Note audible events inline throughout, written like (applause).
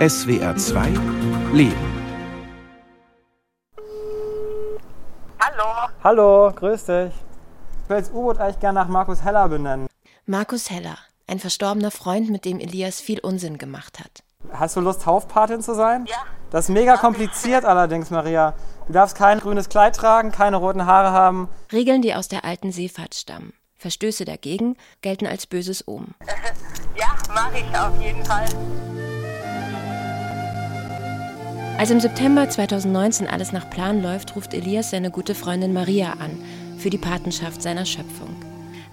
SWR 2 Leben. Hallo. Hallo, grüß dich. Ich will das U-Boot eigentlich gerne nach Markus Heller benennen. Markus Heller, ein verstorbener Freund, mit dem Elias viel Unsinn gemacht hat. Hast du Lust, Taufpatin zu sein? Ja. Das ist mega kompliziert (laughs) allerdings, Maria. Du darfst kein grünes Kleid tragen, keine roten Haare haben. Regeln, die aus der alten Seefahrt stammen. Verstöße dagegen gelten als böses Omen. (laughs) Ja, mache ich auf jeden Fall. Als im September 2019 alles nach Plan läuft, ruft Elias seine gute Freundin Maria an für die Patenschaft seiner Schöpfung.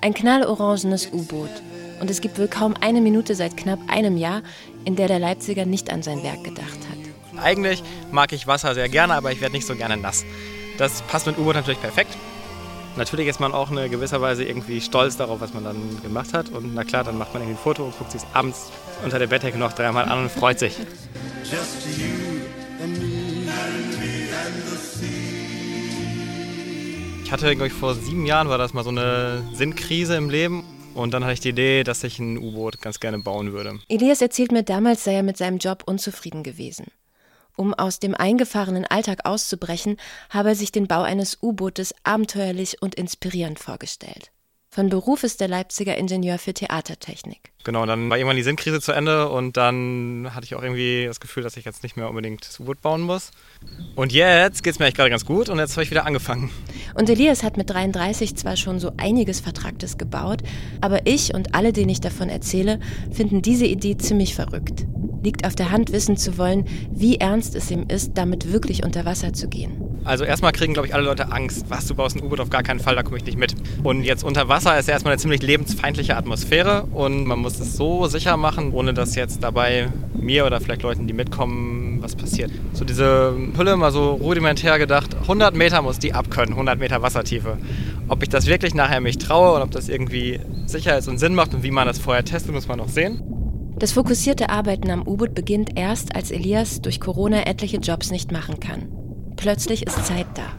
Ein knallorangenes U-Boot. Und es gibt wohl kaum eine Minute seit knapp einem Jahr, in der der Leipziger nicht an sein Werk gedacht hat. Eigentlich mag ich Wasser sehr gerne, aber ich werde nicht so gerne nass. Das passt mit U-Boot natürlich perfekt. Natürlich ist man auch in gewisser Weise irgendwie stolz darauf, was man dann gemacht hat. Und na klar, dann macht man irgendwie ein Foto und guckt sich abends unter der Bettdecke noch dreimal an und freut sich. Ich hatte, glaube ich, vor sieben Jahren war das mal so eine Sinnkrise im Leben. Und dann hatte ich die Idee, dass ich ein U-Boot ganz gerne bauen würde. Elias erzählt mir, damals sei er mit seinem Job unzufrieden gewesen. Um aus dem eingefahrenen Alltag auszubrechen, habe er sich den Bau eines U-Bootes abenteuerlich und inspirierend vorgestellt. Von Beruf ist der Leipziger Ingenieur für Theatertechnik. Genau, dann war irgendwann die Sinnkrise zu Ende und dann hatte ich auch irgendwie das Gefühl, dass ich jetzt nicht mehr unbedingt das U-Boot bauen muss. Und jetzt geht es mir eigentlich gerade ganz gut und jetzt habe ich wieder angefangen. Und Elias hat mit 33 zwar schon so einiges Vertragtes gebaut, aber ich und alle, denen ich davon erzähle, finden diese Idee ziemlich verrückt. Liegt auf der Hand, wissen zu wollen, wie ernst es ihm ist, damit wirklich unter Wasser zu gehen. Also erstmal kriegen, glaube ich, alle Leute Angst. Was, du baust ein U-Boot? Auf gar keinen Fall, da komme ich nicht mit. Und jetzt unter Wasser ist erstmal eine ziemlich lebensfeindliche Atmosphäre und man muss es so sicher machen, ohne dass jetzt dabei mir oder vielleicht Leuten, die mitkommen, was passiert. So diese Hülle mal so rudimentär gedacht, 100 Meter muss die abkönnen, 100 Meter Wassertiefe. Ob ich das wirklich nachher mich traue und ob das irgendwie sicher ist und Sinn macht und wie man das vorher testet, muss man noch sehen. Das fokussierte Arbeiten am U-Boot beginnt erst, als Elias durch Corona etliche Jobs nicht machen kann. Plötzlich ist Zeit da.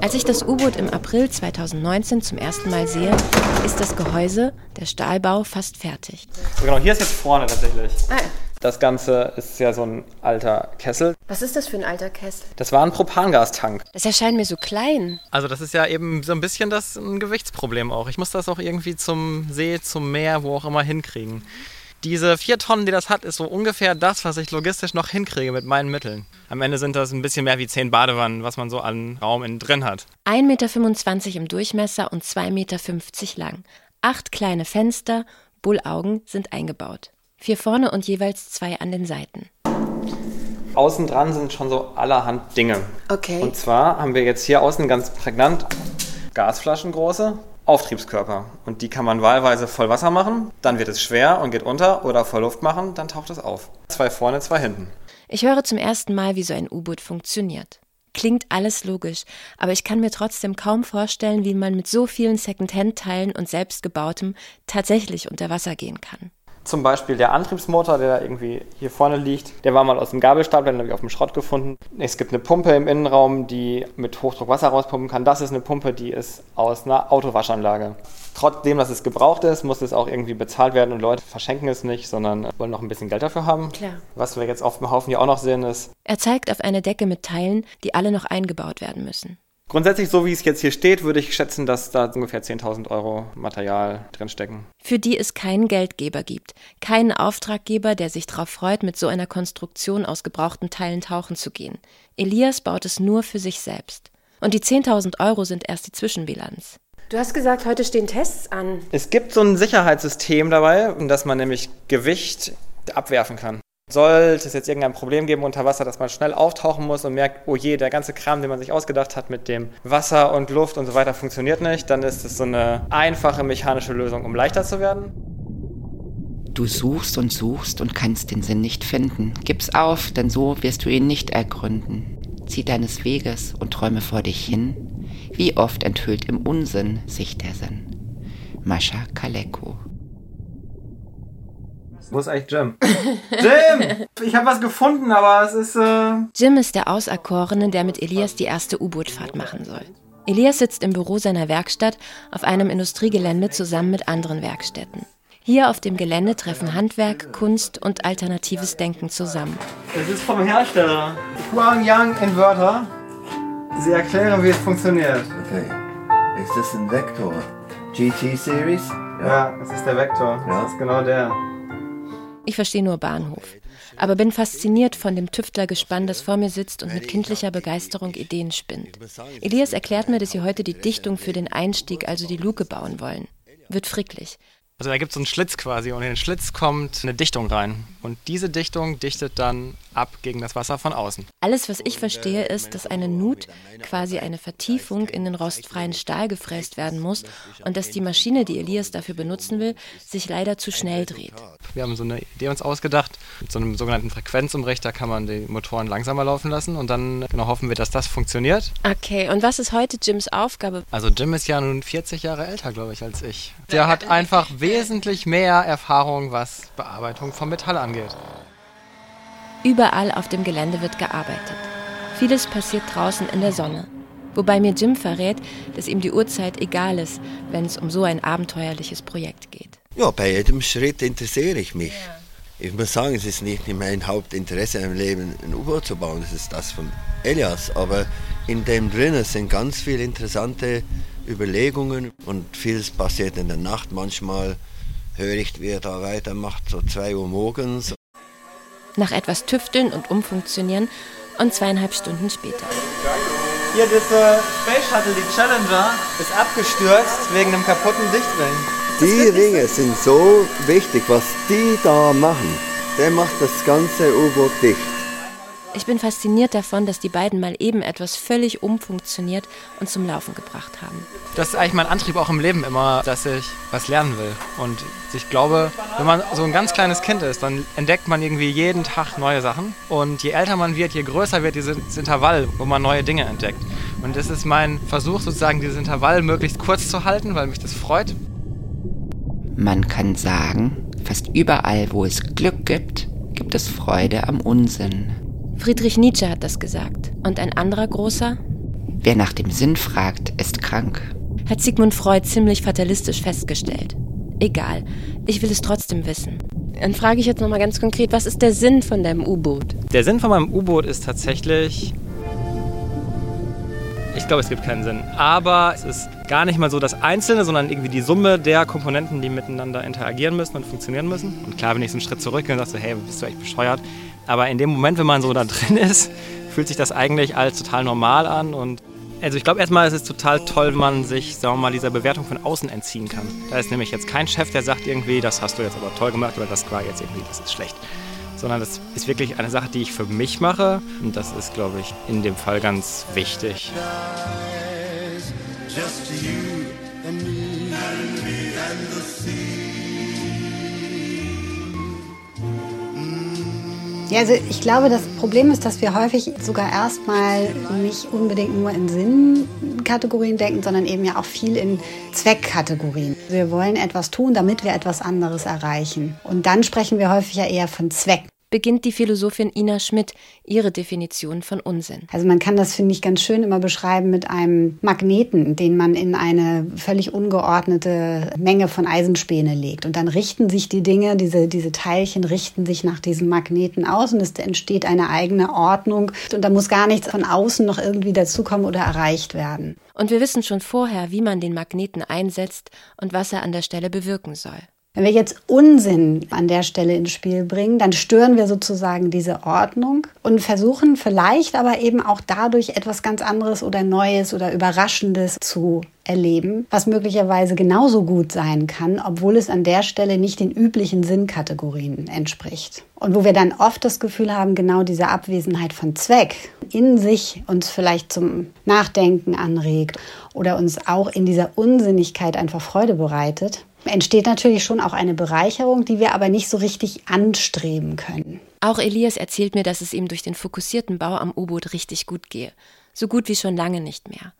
Als ich das U-Boot im April 2019 zum ersten Mal sehe, ist das Gehäuse, der Stahlbau, fast fertig. So genau, hier ist jetzt vorne tatsächlich. Ah, Das Ganze ist ja so ein alter Kessel. was ist das für ein alter Kessel? Das war ein Propangastank. Das erscheint mir so klein. Also das ist ja eben so ein bisschen das ein Gewichtsproblem auch. Ich muss das auch irgendwie zum See, zum Meer, wo auch immer hinkriegen. Diese vier Tonnen, die das hat, ist so ungefähr das, was ich logistisch noch hinkriege mit meinen Mitteln. Am Ende sind das ein bisschen mehr wie zehn Badewannen, was man so an Raum innen drin hat. 1,25 Meter im Durchmesser und 2,50 Meter lang. Acht kleine Fenster, Bullaugen sind eingebaut. Vier vorne und jeweils zwei an den Seiten. Außen dran sind schon so allerhand Dinge. Okay. Und zwar haben wir jetzt hier außen ganz prägnant Gasflaschen große, Auftriebskörper. Und die kann man wahlweise voll Wasser machen, dann wird es schwer und geht unter oder voll Luft machen, dann taucht es auf. Zwei vorne, zwei hinten. Ich höre zum ersten Mal, wie so ein U-Boot funktioniert. Klingt alles logisch, aber ich kann mir trotzdem kaum vorstellen, wie man mit so vielen Second-Hand-Teilen und selbstgebautem tatsächlich unter Wasser gehen kann. Zum Beispiel der Antriebsmotor, der da irgendwie hier vorne liegt, der war mal aus dem Gabelstapler, den habe ich auf dem Schrott gefunden. Es gibt eine Pumpe im Innenraum, die mit Hochdruck Wasser rauspumpen kann. Das ist eine Pumpe, die ist aus einer Autowaschanlage. Trotzdem, dass es gebraucht ist, muss es auch irgendwie bezahlt werden und Leute verschenken es nicht, sondern wollen noch ein bisschen Geld dafür haben. Klar. Was wir jetzt auf dem Haufen hier auch noch sehen, ist Er zeigt auf eine Decke mit Teilen, die alle noch eingebaut werden müssen. Grundsätzlich, so wie es jetzt hier steht, würde ich schätzen, dass da ungefähr 10.000 Euro Material drinstecken. Für die es keinen Geldgeber gibt, keinen Auftraggeber, der sich darauf freut, mit so einer Konstruktion aus gebrauchten Teilen tauchen zu gehen. Elias baut es nur für sich selbst. Und die 10.000 Euro sind erst die Zwischenbilanz. Du hast gesagt, heute stehen Tests an. Es gibt so ein Sicherheitssystem dabei, dass man nämlich Gewicht abwerfen kann. Sollte es jetzt irgendein Problem geben unter Wasser, dass man schnell auftauchen muss und merkt, oh je, der ganze Kram, den man sich ausgedacht hat mit dem Wasser und Luft und so weiter funktioniert nicht, dann ist es so eine einfache mechanische Lösung, um leichter zu werden. Du suchst und suchst und kannst den Sinn nicht finden. Gib's auf, denn so wirst du ihn nicht ergründen. Zieh deines Weges und träume vor dich hin. Wie oft enthüllt im Unsinn sich der Sinn. Mascha Kaleko. Wo ist eigentlich Jim? Jim! (laughs) Ich habe was gefunden, aber es ist. Äh Jim ist der Auserkorene, der mit Elias die erste U-Boot-Fahrt machen soll. Elias sitzt im Büro seiner Werkstatt auf einem Industriegelände zusammen mit anderen Werkstätten. Hier auf dem Gelände treffen Handwerk, Kunst und alternatives Denken zusammen. Das ist vom Hersteller. Huangyang Inverter. Sie erklären, wie es funktioniert. Okay. Ist das ein Vektor? GT Series? Ja, das ist der Vektor. Ja. Das ist genau der. Ich verstehe nur Bahnhof, aber bin fasziniert von dem Tüftlergespann, das vor mir sitzt und mit kindlicher Begeisterung Ideen spinnt. Elias erklärt mir, dass sie heute die Dichtung für den Einstieg, also die Luke, bauen wollen. Wird fricklich. Also da gibt es so einen Schlitz quasi und in den Schlitz kommt eine Dichtung rein. Und diese Dichtung dichtet dann ab gegen das Wasser von außen. Alles, was ich verstehe, ist, dass eine Nut, quasi eine Vertiefung, in den rostfreien Stahl gefräst werden muss und dass die Maschine, die Elias dafür benutzen will, sich leider zu schnell dreht. Wir haben so eine Idee uns ausgedacht. Mit so einem sogenannten Frequenzumrichter kann man die Motoren langsamer laufen lassen und dann genau hoffen wir, dass das funktioniert. Okay, und was ist heute Jims Aufgabe? Also Jim ist ja nun 40 Jahre älter, glaube ich, als ich. Der hat einfach wesentlich mehr Erfahrung, was Bearbeitung von Metall angeht. Überall auf dem Gelände wird gearbeitet. Vieles passiert draußen in der Sonne. Wobei mir Jim verrät, dass ihm die Uhrzeit egal ist, wenn es um so ein abenteuerliches Projekt geht. Ja, bei jedem Schritt interessiere ich mich. Ich muss sagen, es ist nicht mein Hauptinteresse im Leben, ein U-Boot zu bauen, das ist das von Elias. Aber in dem drinnen sind ganz viele interessante Überlegungen und vieles passiert in der Nacht. Manchmal höre ich, wie er da weitermacht, so 2 Uhr morgens. Nach etwas Tüfteln und Umfunktionieren und zweieinhalb Stunden später. Hier, diese Space Shuttle, die Challenger, ist abgestürzt wegen einem kaputten Dichtring. Die Ringe sind so wichtig, was die da machen. Der macht das ganze U-Boot dicht. Ich bin fasziniert davon, dass die beiden mal eben etwas völlig umfunktioniert und zum Laufen gebracht haben. Das ist eigentlich mein Antrieb auch im Leben immer, dass ich was lernen will. Und ich glaube, wenn man so ein ganz kleines Kind ist, dann entdeckt man irgendwie jeden Tag neue Sachen. Und je älter man wird, je größer wird dieses Intervall, wo man neue Dinge entdeckt. Und das ist mein Versuch, sozusagen dieses Intervall möglichst kurz zu halten, weil mich das freut. Man kann sagen, fast überall, wo es Glück gibt, gibt es Freude am Unsinn. Friedrich Nietzsche hat das gesagt. Und ein anderer großer? Wer nach dem Sinn fragt, ist krank. Hat Sigmund Freud ziemlich fatalistisch festgestellt. Egal, ich will es trotzdem wissen. Dann frage ich jetzt nochmal ganz konkret, was ist der Sinn von deinem U-Boot? Der Sinn von meinem U-Boot ist tatsächlich. Ich glaube, es gibt keinen Sinn. Aber es ist gar nicht mal so das Einzelne, sondern irgendwie die Summe der Komponenten, die miteinander interagieren müssen und funktionieren müssen. Und klar, wenn ich so einen Schritt zurückgehe und sage so, hey, bist du echt bescheuert? Aber in dem Moment, wenn man so da drin ist, fühlt sich das eigentlich als total normal an. Und also ich glaube erstmal, es ist total toll, wenn man sich, sagen wir mal, dieser Bewertung von außen entziehen kann. Da ist nämlich jetzt kein Chef, der sagt irgendwie, das hast du jetzt aber toll gemacht oder das war jetzt irgendwie, das ist schlecht. Sondern das ist wirklich eine Sache, die ich für mich mache. Und das ist, glaube ich, in dem Fall ganz wichtig. Ja, also ich glaube, das Problem ist, dass wir häufig sogar erstmal nicht unbedingt nur in Sinnkategorien denken, sondern eben ja auch viel in Zweckkategorien. Wir wollen etwas tun, damit wir etwas anderes erreichen. Und dann sprechen wir häufig ja eher von Zweck beginnt die Philosophin Ina Schmidt ihre Definition von Unsinn. Also man kann das, finde ich, ganz schön immer beschreiben mit einem Magneten, den man in eine völlig ungeordnete Menge von Eisenspäne legt. Und dann richten sich die Dinge, diese, diese Teilchen richten sich nach diesem Magneten aus und es entsteht eine eigene Ordnung. Und da muss gar nichts von außen noch irgendwie dazukommen oder erreicht werden. Und wir wissen schon vorher, wie man den Magneten einsetzt und was er an der Stelle bewirken soll. Wenn wir jetzt Unsinn an der Stelle ins Spiel bringen, dann stören wir sozusagen diese Ordnung und versuchen vielleicht aber eben auch dadurch etwas ganz anderes oder Neues oder Überraschendes zu erleben, was möglicherweise genauso gut sein kann, obwohl es an der Stelle nicht den üblichen Sinnkategorien entspricht. Und wo wir dann oft das Gefühl haben, genau diese Abwesenheit von Zweck in sich uns vielleicht zum Nachdenken anregt oder uns auch in dieser Unsinnigkeit einfach Freude bereitet, entsteht natürlich schon auch eine Bereicherung, die wir aber nicht so richtig anstreben können. Auch Elias erzählt mir, dass es ihm durch den fokussierten Bau am U-Boot richtig gut gehe. So gut wie schon lange nicht mehr.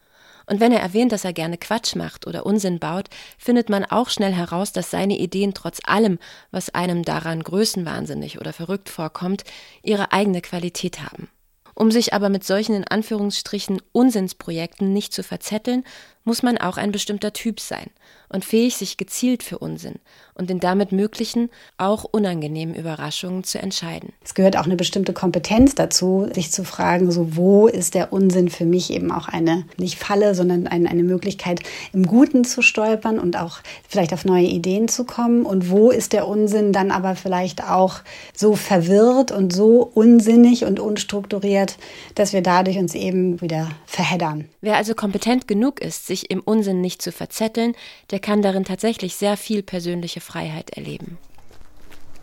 Und wenn er erwähnt, dass er gerne Quatsch macht oder Unsinn baut, findet man auch schnell heraus, dass seine Ideen trotz allem, was einem daran größenwahnsinnig oder verrückt vorkommt, ihre eigene Qualität haben. Um sich aber mit solchen in Anführungsstrichen Unsinnsprojekten nicht zu verzetteln, muss man auch ein bestimmter Typ sein und fähig, sich gezielt für Unsinn und den damit möglichen, auch unangenehmen Überraschungen zu entscheiden. Es gehört auch eine bestimmte Kompetenz dazu, sich zu fragen, so wo ist der Unsinn für mich eben auch eine, nicht Falle, sondern eine, eine Möglichkeit, im Guten zu stolpern und auch vielleicht auf neue Ideen zu kommen und wo ist der Unsinn dann aber vielleicht auch so verwirrt und so unsinnig und unstrukturiert, dass wir dadurch uns eben wieder verheddern. Wer also kompetent genug ist, sich im Unsinn nicht zu verzetteln, der kann darin tatsächlich sehr viel persönliche Freiheit erleben.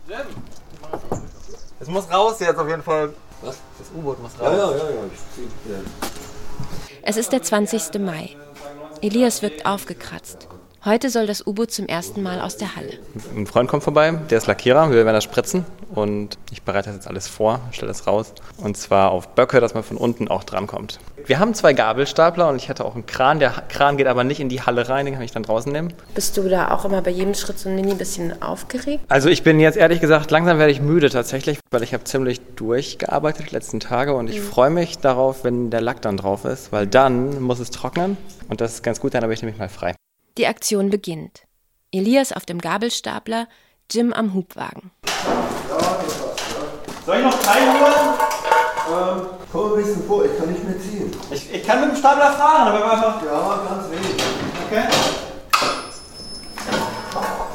Jim! Es muss raus jetzt auf jeden Fall. Was? Das U-Boot muss raus. Ja, ja, ja, ja. Es ist der 20. Mai. Elias wirkt aufgekratzt. Heute soll das U-Boot zum ersten Mal aus der Halle. Ein Freund kommt vorbei, der ist Lackierer, wir werden das spritzen und ich bereite das jetzt alles vor, stelle das raus und zwar auf Böcke, dass man von unten auch drankommt. Wir haben zwei Gabelstapler und ich hatte auch einen Kran, der Kran geht aber nicht in die Halle rein, den kann ich dann draußen nehmen. Bist du da auch immer bei jedem Schritt so ein mini bisschen aufgeregt? Also ich bin jetzt ehrlich gesagt, langsam werde ich müde tatsächlich, weil ich habe ziemlich durchgearbeitet die letzten Tage und ich freue mich darauf, wenn der Lack dann drauf ist, weil dann muss es trocknen und das ist ganz gut, dann habe ich nämlich mal frei. Die Aktion beginnt. Elias auf dem Gabelstapler, Jim am Hubwagen. Soll ich noch drei holen? Ähm, komm ein bisschen vor, ich kann nicht mehr ziehen. Ich, ich kann mit dem Stapler fahren, aber einfach. Ja, ganz wenig. Okay.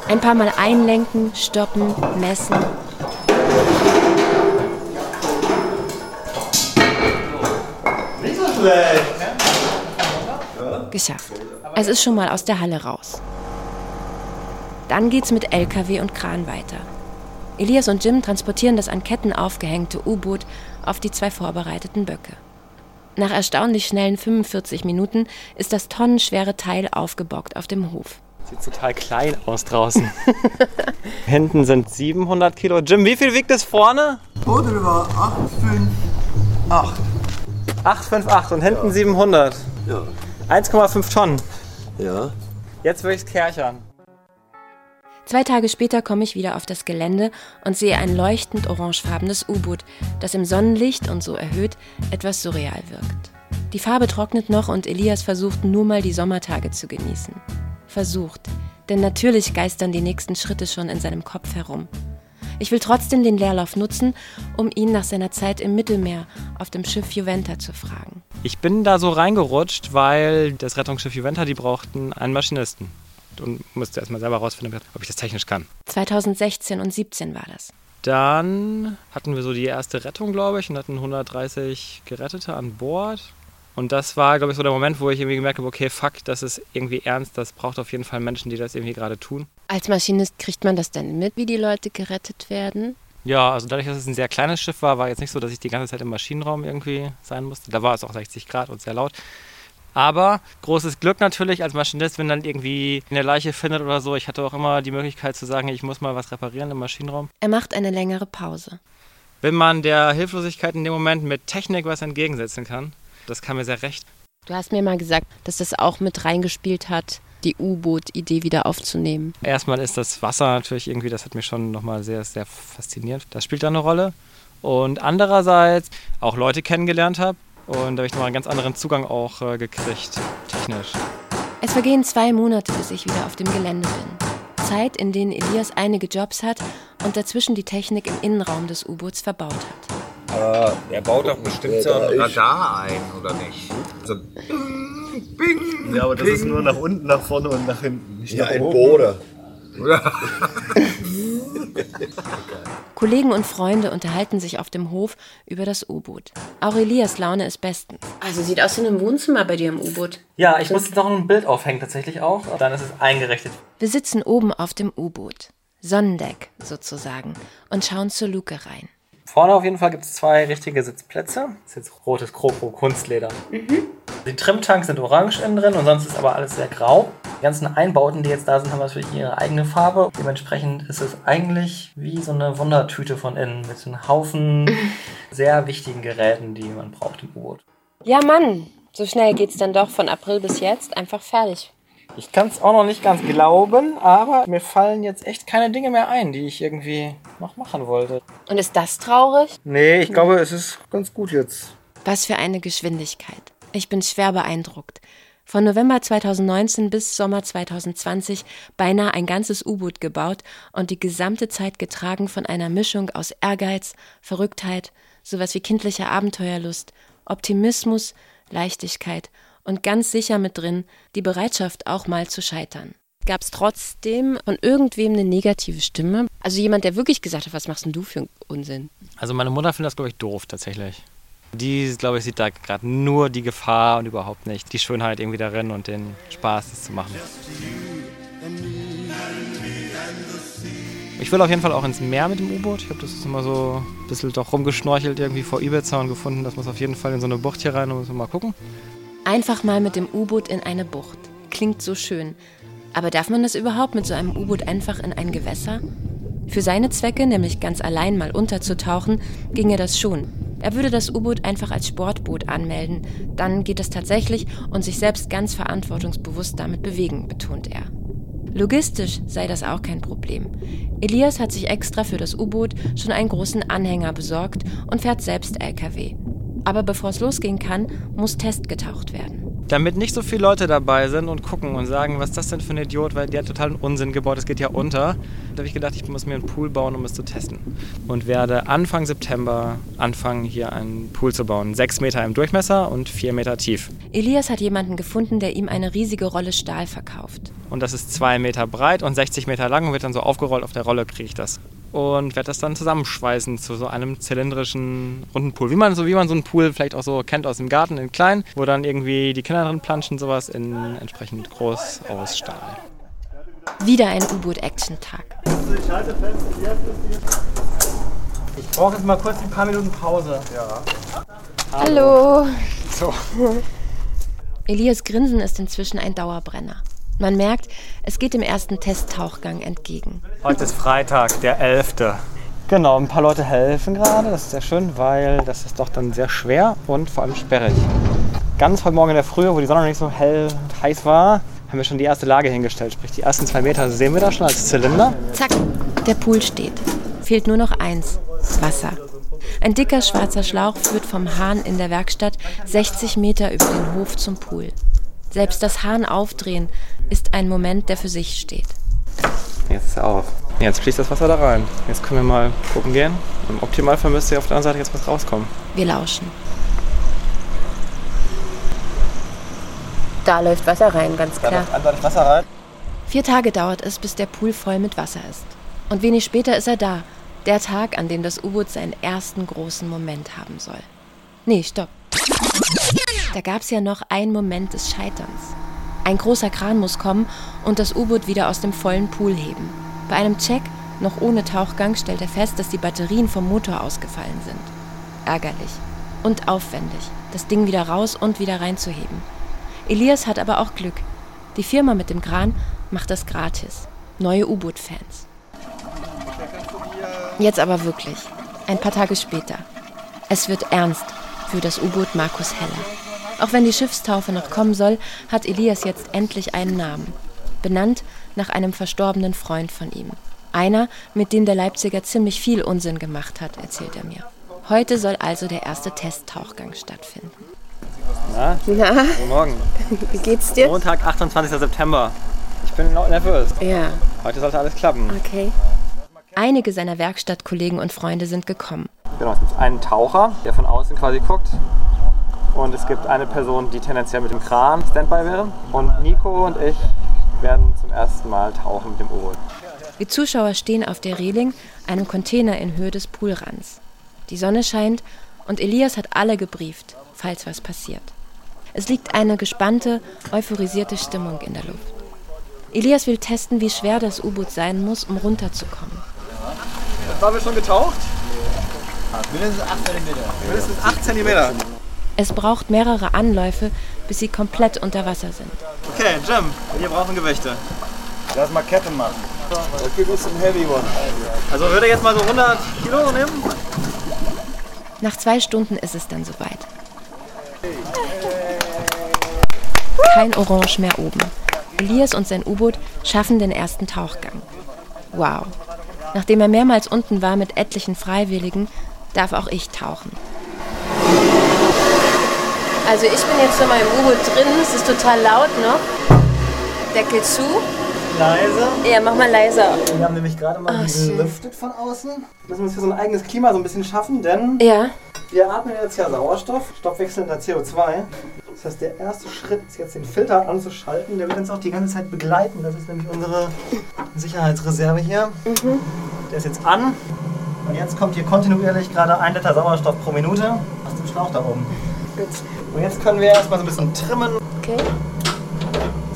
Ein paar Mal einlenken, stoppen, messen. Nicht so schlecht. Geschafft. Es ist schon mal aus der Halle raus. Dann geht's mit LKW und Kran weiter. Elias und Jim transportieren das an Ketten aufgehängte U-Boot auf die zwei vorbereiteten Böcke. Nach erstaunlich schnellen 45 Minuten ist das tonnenschwere Teil aufgebockt auf dem Hof. Sieht total klein aus draußen. (laughs) Hinten sind 700 Kilo. Jim, wie viel wiegt es vorne? Oh, drüber 8, 5, 8. 858 und hinten 700. Ja. 1,5 Tonnen. Ja. Jetzt will ich's kerchern. Zwei Tage später komme ich wieder auf das Gelände und sehe ein leuchtend orangefarbenes U-Boot, das im Sonnenlicht und so erhöht etwas surreal wirkt. Die Farbe trocknet noch und Elias versucht nur mal die Sommertage zu genießen. Versucht, denn natürlich geistern die nächsten Schritte schon in seinem Kopf herum. Ich will trotzdem den Leerlauf nutzen, um ihn nach seiner Zeit im Mittelmeer auf dem Schiff Juventa zu fragen. Ich bin da so reingerutscht, weil das Rettungsschiff Juventa, die brauchten einen Maschinisten. Und musste erstmal selber rausfinden, ob ich das technisch kann. 2016 und 17 war das. Dann hatten wir so die erste Rettung, glaube ich, und hatten 130 Gerettete an Bord. Und das war, glaube ich, so der Moment, wo ich irgendwie gemerkt habe, okay, fuck, das ist irgendwie ernst, das braucht auf jeden Fall Menschen, die das irgendwie gerade tun. Als Maschinist kriegt man das denn mit, wie die Leute gerettet werden? Ja, also dadurch, dass es ein sehr kleines Schiff war, war jetzt nicht so, dass ich die ganze Zeit im Maschinenraum irgendwie sein musste. Da war es auch 60 Grad und sehr laut. Aber großes Glück natürlich als Maschinist, wenn dann irgendwie eine Leiche findet oder so. Ich hatte auch immer die Möglichkeit zu sagen, ich muss mal was reparieren im Maschinenraum. Er macht eine längere Pause. Wenn man der Hilflosigkeit in dem Moment mit Technik was entgegensetzen kann, das kam mir sehr recht. Du hast mir mal gesagt, dass das auch mit reingespielt hat, die U-Boot-Idee wieder aufzunehmen. Erstmal ist das Wasser natürlich irgendwie, das hat mich schon nochmal sehr, sehr fasziniert. Das spielt da eine Rolle. Und andererseits auch Leute kennengelernt habe. Und da habe ich nochmal einen ganz anderen Zugang auch äh, gekriegt, technisch. Es vergehen zwei Monate, bis ich wieder auf dem Gelände bin. Zeit, in denen Elias einige Jobs hat und dazwischen die Technik im Innenraum des U-Boots verbaut hat. Aber er baut doch bestimmt so ein Radar ein, oder nicht? So, Ja, aber das ist nur nach unten, nach vorne und nach hinten. Nicht Ja, nach ein oben. Bohrer. (laughs) Kollegen und Freunde unterhalten sich auf dem Hof über das U-Boot. Auch Elias Laune ist bestens. Also sieht aus wie ein Wohnzimmer bei dir im U-Boot. Ja, ich muss jetzt noch ein Bild aufhängen tatsächlich auch. Dann ist es eingerichtet. Wir sitzen oben auf dem U-Boot. Sonnendeck sozusagen. Und schauen zur Luke rein. Vorne auf jeden Fall gibt es zwei richtige Sitzplätze. Das ist jetzt rotes Kropro Kunstleder. Die Trimtanks sind orange innen drin und sonst ist aber alles sehr grau. Die ganzen Einbauten, die jetzt da sind, haben natürlich ihre eigene Farbe. Dementsprechend ist es eigentlich wie so eine Wundertüte von innen mit einem Haufen (laughs) sehr wichtigen Geräten, die man braucht im U-Boot. Ja, Mann. So schnell geht's dann doch von April bis jetzt. Einfach fertig. Ich kann es auch noch nicht ganz glauben, aber mir fallen jetzt echt keine Dinge mehr ein, die ich irgendwie noch machen wollte. Und ist das traurig? Nee, ich glaube, es ist ganz gut jetzt. Was für eine Geschwindigkeit. Ich bin schwer beeindruckt. Von November 2019 bis Sommer 2020 beinahe ein ganzes U-Boot gebaut und die gesamte Zeit getragen von einer Mischung aus Ehrgeiz, Verrücktheit, sowas wie kindlicher Abenteuerlust, Optimismus, Leichtigkeit und ganz sicher mit drin die Bereitschaft auch mal zu scheitern. Gab es trotzdem von irgendwem eine negative Stimme? Also jemand, der wirklich gesagt hat, was machst denn du für einen Unsinn? Also meine Mutter findet das, glaube ich, doof tatsächlich. Die, glaube ich, sieht da gerade nur die Gefahr und überhaupt nicht die Schönheit irgendwie darin und den Spaß, das zu machen. Ich will auf jeden Fall auch ins Meer mit dem U-Boot. Ich habe das ist immer so ein bisschen doch rumgeschnorchelt irgendwie vor Ibiza und gefunden, das muss auf jeden Fall in so eine Bucht hier rein und mal gucken. Einfach mal mit dem U-Boot in eine Bucht. Klingt so schön. Aber darf man das überhaupt mit so einem U-Boot einfach in ein Gewässer? Für seine Zwecke, nämlich ganz allein mal unterzutauchen, ginge das schon. Er würde das U-Boot einfach als Sportboot anmelden. Dann geht es tatsächlich und sich selbst ganz verantwortungsbewusst damit bewegen, betont er. Logistisch sei das auch kein Problem. Elias hat sich extra für das U-Boot schon einen großen Anhänger besorgt und fährt selbst LKW. Aber bevor es losgehen kann, muss Test getaucht werden damit nicht so viele Leute dabei sind und gucken und sagen, was ist das denn für ein Idiot, weil der hat totalen Unsinn gebaut, es geht ja unter. Da habe ich gedacht, ich muss mir einen Pool bauen, um es zu testen. Und werde Anfang September anfangen, hier einen Pool zu bauen. Sechs Meter im Durchmesser und vier Meter tief. Elias hat jemanden gefunden, der ihm eine riesige Rolle Stahl verkauft. Und das ist zwei Meter breit und 60 Meter lang und wird dann so aufgerollt auf der Rolle, kriege ich das und werde das dann zusammenschweißen zu so einem zylindrischen runden Pool. Wie man so, wie man so einen Pool vielleicht auch so kennt aus dem Garten in klein, wo dann irgendwie die Kinder drin planschen, sowas in entsprechend groß aus Stahl. Wieder ein U-Boot-Action-Tag. Ich brauche jetzt mal kurz ein paar Minuten Pause. Ja. Hallo. So. (laughs) Elias Grinsen ist inzwischen ein Dauerbrenner. Man merkt, es geht dem ersten Testtauchgang entgegen. Heute ist Freitag, der 11. Genau, ein paar Leute helfen gerade, das ist sehr schön, weil das ist doch dann sehr schwer und vor allem sperrig. Ganz heute Morgen in der Früh, wo die Sonne noch nicht so hell und heiß war, haben wir schon die erste Lage hingestellt. Sprich, die ersten zwei Meter sehen wir da schon als Zylinder. Zack, der Pool steht. Fehlt nur noch eins, Wasser. Ein dicker schwarzer Schlauch führt vom Hahn in der Werkstatt 60 Meter über den Hof zum Pool. Selbst das Hahn aufdrehen ist ein Moment, der für sich steht. Jetzt ist er auf. Jetzt fließt das Wasser da rein. Jetzt können wir mal gucken gehen. Im Optimalfall müsste auf der anderen Seite jetzt was rauskommen. Wir lauschen. Da läuft Wasser rein, ganz klar. Da läuft eindeutig Wasser rein. Vier Tage dauert es, bis der Pool voll mit Wasser ist. Und wenig später ist er da. Der Tag, an dem das U-Boot seinen ersten großen Moment haben soll. Nee, stopp. Da gab es ja noch einen Moment des Scheiterns. Ein großer Kran muss kommen und das U-Boot wieder aus dem vollen Pool heben. Bei einem Check, noch ohne Tauchgang, stellt er fest, dass die Batterien vom Motor ausgefallen sind. Ärgerlich und aufwendig, das Ding wieder raus und wieder reinzuheben. Elias hat aber auch Glück. Die Firma mit dem Kran macht das gratis. Neue U-Boot-Fans. Jetzt aber wirklich. Ein paar Tage später. Es wird ernst für das U-Boot Markus Heller. Auch wenn die Schiffstaufe noch kommen soll, hat Elias jetzt endlich einen Namen. Benannt nach einem verstorbenen Freund von ihm. Einer, mit dem der Leipziger ziemlich viel Unsinn gemacht hat, erzählt er mir. Heute soll also der erste Testtauchgang stattfinden. Na? Na? Guten Morgen. Wie geht's dir? Montag, 28. September. Ich bin nervös. Ja. Heute sollte alles klappen. Okay. Einige seiner Werkstattkollegen und Freunde sind gekommen. Genau, es gibt einen Taucher, der von außen quasi guckt, und es gibt eine Person, die tendenziell mit dem Kran Standby wäre. Und Nico und ich werden zum ersten Mal tauchen mit dem U-Boot. Die Zuschauer stehen auf der Reling, einem Container in Höhe des Poolrands. Die Sonne scheint und Elias hat alle gebrieft, falls was passiert. Es liegt eine gespannte, euphorisierte Stimmung in der Luft. Elias will testen, wie schwer das U-Boot sein muss, um runterzukommen. Waren wir schon getaucht? Mindestens 8 cm. Mindestens 8 cm. Es braucht mehrere Anläufe, bis sie komplett unter Wasser sind. Okay, Jim, wir brauchen Gewichte. Lass mal Kette machen. Das gibt es ein Heavy One. Also würde jetzt mal so 100 Kilo nehmen? Nach zwei Stunden ist es dann soweit. Kein Orange mehr oben. Elias und sein U-Boot schaffen den ersten Tauchgang. Wow. Nachdem er mehrmals unten war mit etlichen Freiwilligen, darf auch ich tauchen. Also ich bin jetzt nochmal im U-Boot drin, es ist total laut noch. Deckel zu. Leise. Ja, mach mal leiser. Wir haben nämlich gerade mal Ah, gelüftet von außen. Müssen wir uns für so ein eigenes Klima so ein bisschen schaffen, denn Ja. wir atmen jetzt ja Sauerstoff, stoffwechselnder CO2. Das heißt, der erste Schritt ist jetzt den Filter anzuschalten. Der wird uns auch die ganze Zeit begleiten. Das ist nämlich unsere Sicherheitsreserve hier. Mhm. Der ist jetzt an. Und jetzt kommt hier kontinuierlich gerade ein Liter Sauerstoff pro Minute aus dem Schlauch da oben. Gut. Und jetzt können wir erstmal so ein bisschen trimmen. Okay.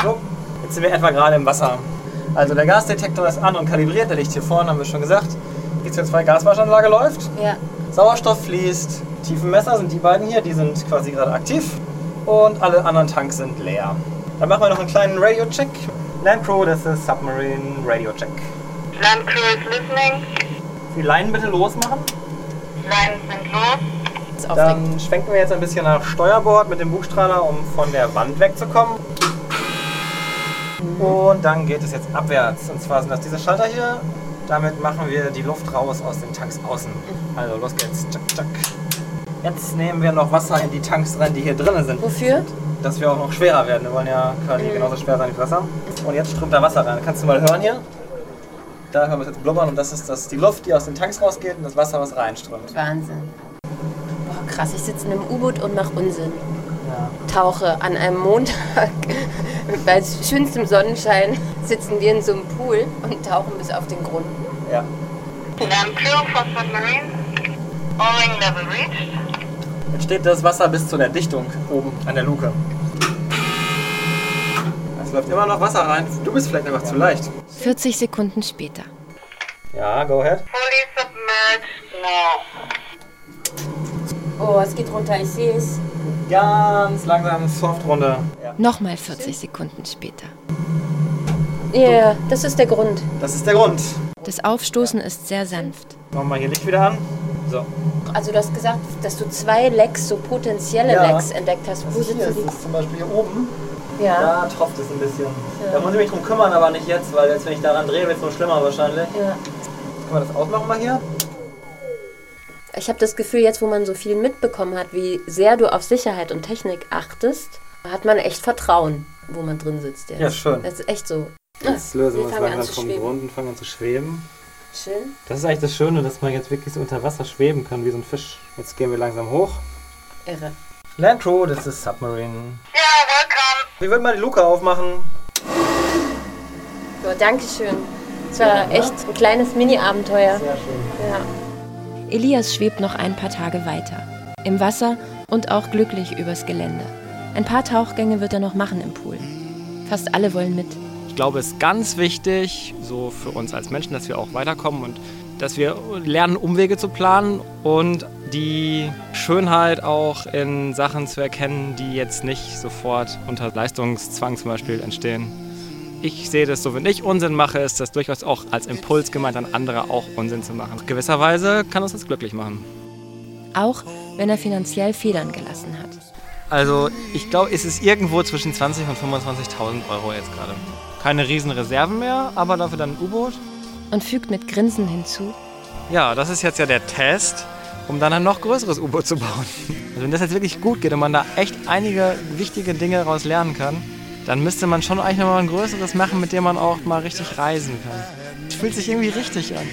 So, jetzt sind wir etwa gerade im Wasser. Also der Gasdetektor ist an und kalibriert, der liegt hier vorne, haben wir schon gesagt. Die CO2-Gaswaschanlage läuft. Ja. Sauerstoff fließt. Tiefenmesser sind die beiden hier, die sind quasi gerade aktiv. Und alle anderen Tanks sind leer. Dann machen wir noch einen kleinen Radio-Check. Land Crew, das ist Submarine Radio-Check. Land Crew is listening. Die Leinen bitte losmachen. Leinen sind los. Dann schwenken wir jetzt ein bisschen nach Steuerbord mit dem Bugstrahler, um von der Wand wegzukommen. Und dann geht es jetzt abwärts. Und zwar sind das diese Schalter hier. Damit machen wir die Luft raus aus den Tanks außen. Also los geht's. Tschack, tschack. Jetzt nehmen wir noch Wasser in die Tanks rein, die hier drinnen sind. Wofür? Dass wir auch noch schwerer werden. Wir wollen ja quasi genauso schwer sein wie Wasser. Und jetzt strömt da Wasser rein. Kannst du mal hören hier? Da hören wir es jetzt blubbern und das ist das, die Luft, die aus den Tanks rausgeht und das Wasser, was reinströmt. Wahnsinn. Krass, ich sitze in einem U-Boot und mache Unsinn. Ja. Tauche an einem Montag (laughs) bei schönstem Sonnenschein sitzen wir in so einem Pool und tauchen bis auf den Grund. Ja. Jetzt steht das Wasser bis zu der Dichtung oben an der Luke. Es läuft immer noch Wasser rein. Du bist vielleicht einfach zu leicht. 40 Sekunden später. Ja, go ahead. Fully submerged now. Oh, es geht runter, ich sehe es. Ganz langsam soft runter. Ja. Nochmal 40 Sekunden später. Ja, yeah, das ist der Grund. Das ist der Grund. Das Aufstoßen ist sehr sanft. Machen wir hier Licht wieder an. So. Also du hast gesagt, dass du zwei Lecks, so potenzielle Ja. Lecks entdeckt hast. Wo sitzen ist die? es zum Beispiel hier oben. Ja. Da tropft es ein bisschen. Ja. Da muss ich mich drum kümmern, aber nicht jetzt, weil jetzt, wenn ich daran drehe, wird es noch schlimmer wahrscheinlich. Ja. Können wir das ausmachen mal hier? Ich habe das Gefühl, jetzt wo man so viel mitbekommen hat, wie sehr du auf Sicherheit und Technik achtest, hat man echt Vertrauen, wo man drin sitzt jetzt. Ja, schön. Das ist echt so. Jetzt lösen wir uns langsam vom. Grund und fangen an zu schweben. Schön. Das ist eigentlich das Schöne, dass man jetzt wirklich so unter Wasser schweben kann, wie so ein Fisch. Jetzt gehen wir langsam hoch. Irre. Land Crew, das ist Submarine. Yeah, welcome. Wir würden mal die Luke aufmachen. So, Dankeschön. Es war echt ein kleines Mini-Abenteuer. Sehr schön. Ja. Elias schwebt noch ein paar Tage weiter. Im Wasser und auch glücklich übers Gelände. Ein paar Tauchgänge wird er noch machen im Pool. Fast alle wollen mit. Ich glaube, es ist ganz wichtig, so für uns als Menschen, dass wir auch weiterkommen und dass wir lernen, Umwege zu planen und die Schönheit auch in Sachen zu erkennen, die jetzt nicht sofort unter Leistungszwang zum Beispiel entstehen. Ich sehe das so, wenn ich Unsinn mache, ist das durchaus auch als Impuls gemeint, an andere auch Unsinn zu machen. Gewisserweise kann uns das glücklich machen. Auch wenn er finanziell Federn gelassen hat. Also ich glaube, es ist irgendwo zwischen 20.000 und 25.000 Euro jetzt gerade. Keine riesen Reserven mehr, aber dafür dann ein U-Boot. Und fügt mit Grinsen hinzu. Ja, das ist jetzt ja der Test, um dann ein noch größeres U-Boot zu bauen. Also wenn das jetzt wirklich gut geht und man da echt einige wichtige Dinge daraus lernen kann, dann müsste man schon eigentlich noch mal ein größeres machen, mit dem man auch mal richtig reisen kann. Fühlt sich irgendwie richtig an.